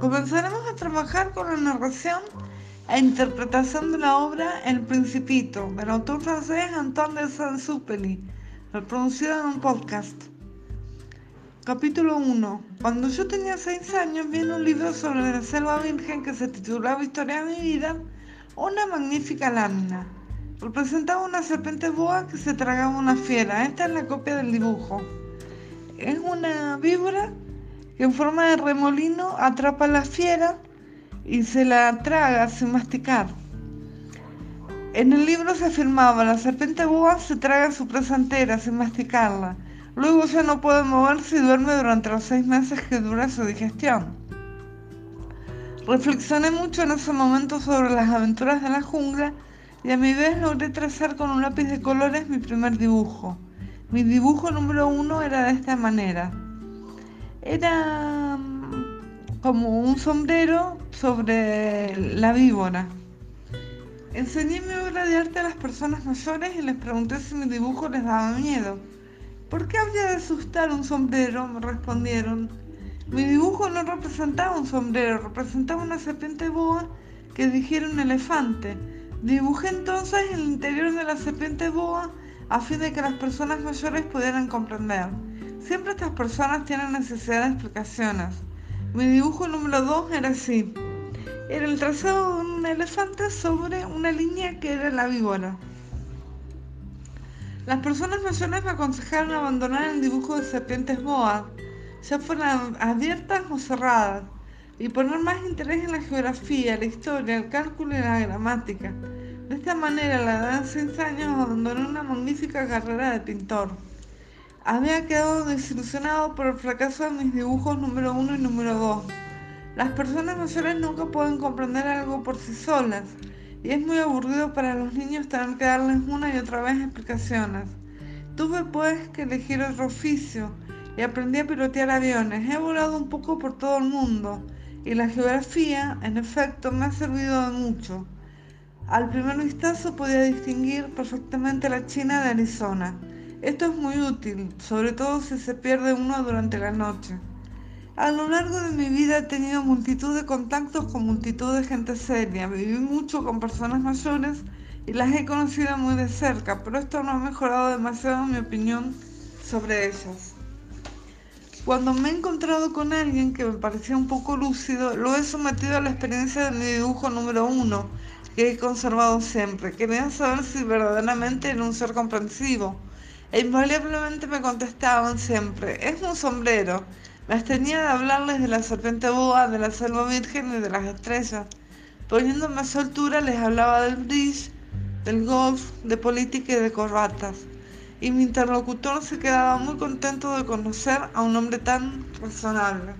Comenzaremos a trabajar con la narración e interpretación de la obra El Principito, del autor francés Antoine de Saint-Exupéry, reproducido en un podcast. Capítulo 1. Cuando yo tenía 6 años vi en un libro sobre la selva virgen que se titulaba Historia de mi vida una magnífica lámina. Representaba una serpiente boa que se tragaba una fiera. Esta es la copia del dibujo. Es una víbora en forma de remolino atrapa a la fiera y se la traga sin masticar. En el libro se afirmaba, la serpiente boa se traga su presa entera sin masticarla. Luego ya no puede moverse y duerme durante los seis meses que dura su digestión. Reflexioné mucho en ese momento sobre las aventuras de la jungla y a mi vez logré trazar con un lápiz de colores mi primer dibujo. Mi dibujo número uno era de esta manera. Era mm, como un sombrero sobre la víbora. Enseñé mi obra de arte a las personas mayores y les pregunté si mi dibujo les daba miedo. ¿Por qué habría de asustar un sombrero? Me respondieron. Mi dibujo no representaba un sombrero, representaba una serpiente boa que digiere un elefante. Dibujé entonces el interior de la serpiente boa a fin de que las personas mayores pudieran comprender. Siempre estas personas tienen necesidad de explicaciones. Mi dibujo número 2 era así. Era el trazado de un elefante sobre una línea que era la víbora. Las personas mayores me aconsejaron abandonar el dibujo de serpientes boas, ya fueran abiertas o cerradas, y poner más interés en la geografía, la historia, el cálculo y la gramática. De esta manera, a la edad de 6 años, abandoné una magnífica carrera de pintor. Había quedado desilusionado por el fracaso de mis dibujos número 1 y número 2. Las personas mayores nunca pueden comprender algo por sí solas y es muy aburrido para los niños tener que darles una y otra vez explicaciones. Tuve pues que elegir otro oficio y aprendí a pilotear aviones. He volado un poco por todo el mundo y la geografía, en efecto, me ha servido de mucho. Al primer vistazo podía distinguir perfectamente la China de Arizona. Esto es muy útil, sobre todo si se pierde uno durante la noche. A lo largo de mi vida he tenido multitud de contactos con multitud de gente seria. Viví mucho con personas mayores y las he conocido muy de cerca, pero esto no ha mejorado demasiado mi opinión sobre ellas. Cuando me he encontrado con alguien que me parecía un poco lúcido, lo he sometido a la experiencia de mi dibujo número uno, que he conservado siempre. Quería saber si verdaderamente era un ser comprensivo. E invariablemente me contestaban siempre, es un sombrero. Me abstenía de hablarles de la serpiente boa, de la selva virgen y de las estrellas. Poniéndome a su altura les hablaba del bridge, del golf, de política y de corbatas. Y mi interlocutor se quedaba muy contento de conocer a un hombre tan razonable.